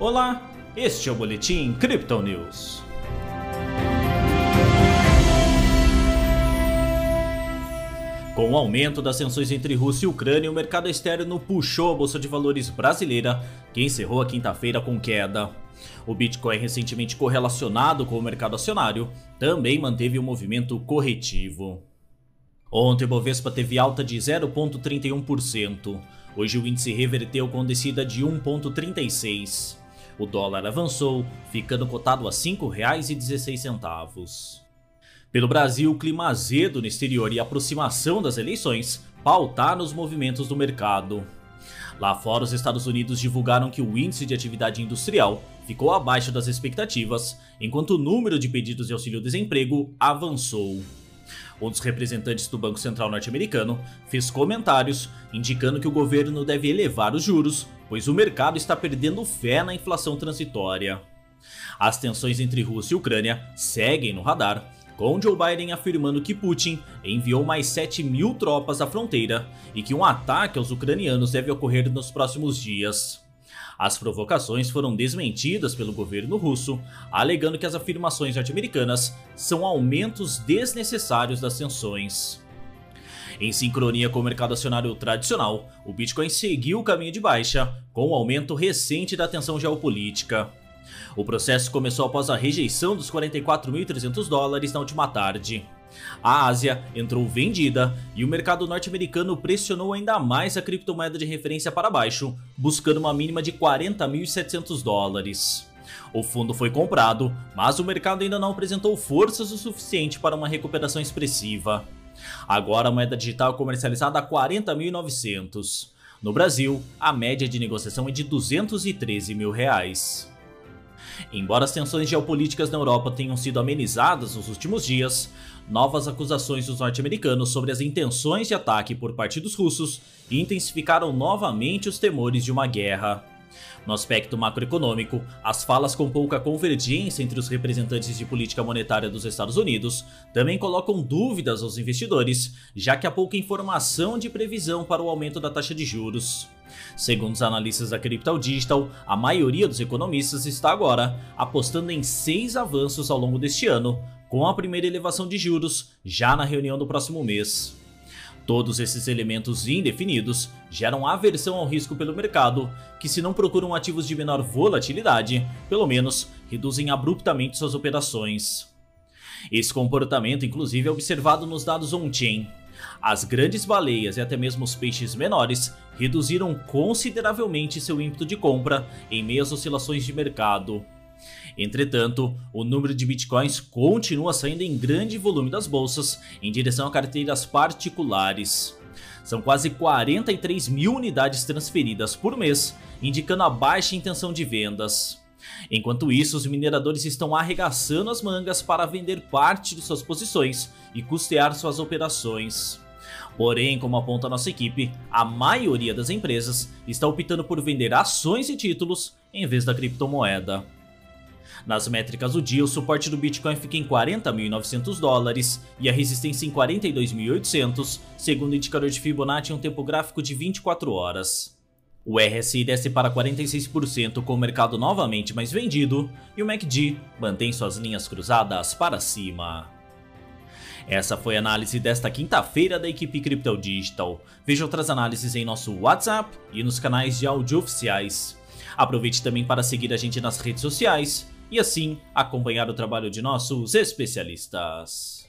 Olá, este é o Boletim Crypto News. Com o aumento das tensões entre Rússia e Ucrânia, o mercado externo puxou a Bolsa de Valores brasileira, que encerrou a quinta-feira com queda. O Bitcoin, recentemente correlacionado com o mercado acionário, também manteve um movimento corretivo. Ontem o Bovespa teve alta de 0,31%. Hoje o índice reverteu com descida de 1,36. O dólar avançou, ficando cotado a R$ 5,16. Pelo Brasil, o clima azedo no exterior e a aproximação das eleições pautaram os movimentos do mercado. Lá fora, os Estados Unidos divulgaram que o índice de atividade industrial ficou abaixo das expectativas, enquanto o número de pedidos de auxílio-desemprego avançou. Um dos representantes do Banco Central norte-americano fez comentários indicando que o governo deve elevar os juros, pois o mercado está perdendo fé na inflação transitória. As tensões entre Rússia e Ucrânia seguem no radar, com Joe Biden afirmando que Putin enviou mais 7 mil tropas à fronteira e que um ataque aos ucranianos deve ocorrer nos próximos dias. As provocações foram desmentidas pelo governo russo, alegando que as afirmações norte-americanas são aumentos desnecessários das tensões. Em sincronia com o mercado acionário tradicional, o Bitcoin seguiu o caminho de baixa, com o aumento recente da tensão geopolítica. O processo começou após a rejeição dos 44.300 dólares na última tarde. A Ásia entrou vendida e o mercado norte-americano pressionou ainda mais a criptomoeda de referência para baixo, buscando uma mínima de 40.700 dólares. O fundo foi comprado, mas o mercado ainda não apresentou forças o suficiente para uma recuperação expressiva. Agora a moeda digital é comercializada a 40.900. No Brasil, a média de negociação é de 213 mil reais. Embora as tensões geopolíticas na Europa tenham sido amenizadas nos últimos dias, novas acusações dos norte-americanos sobre as intenções de ataque por parte dos russos intensificaram novamente os temores de uma guerra. No aspecto macroeconômico, as falas com pouca convergência entre os representantes de política monetária dos Estados Unidos também colocam dúvidas aos investidores, já que há pouca informação de previsão para o aumento da taxa de juros. Segundo os analistas da Crypto Digital, a maioria dos economistas está agora apostando em seis avanços ao longo deste ano, com a primeira elevação de juros já na reunião do próximo mês. Todos esses elementos indefinidos geram aversão ao risco pelo mercado, que se não procuram ativos de menor volatilidade, pelo menos reduzem abruptamente suas operações. Esse comportamento inclusive é observado nos dados on-chain. As grandes baleias e até mesmo os peixes menores reduziram consideravelmente seu ímpeto de compra em meio às oscilações de mercado. Entretanto, o número de bitcoins continua saindo em grande volume das bolsas em direção a carteiras particulares. São quase 43 mil unidades transferidas por mês, indicando a baixa intenção de vendas. Enquanto isso, os mineradores estão arregaçando as mangas para vender parte de suas posições e custear suas operações. Porém, como aponta nossa equipe, a maioria das empresas está optando por vender ações e títulos em vez da criptomoeda. Nas métricas do dia, o suporte do Bitcoin fica em 40.900 dólares e a resistência em 42.800, segundo o indicador de Fibonacci em um tempo gráfico de 24 horas. O RSI desce para 46% com o mercado novamente mais vendido e o MACD mantém suas linhas cruzadas para cima. Essa foi a análise desta quinta-feira da equipe Crypto Digital. Veja outras análises em nosso WhatsApp e nos canais de áudio oficiais. Aproveite também para seguir a gente nas redes sociais e assim acompanhar o trabalho de nossos especialistas.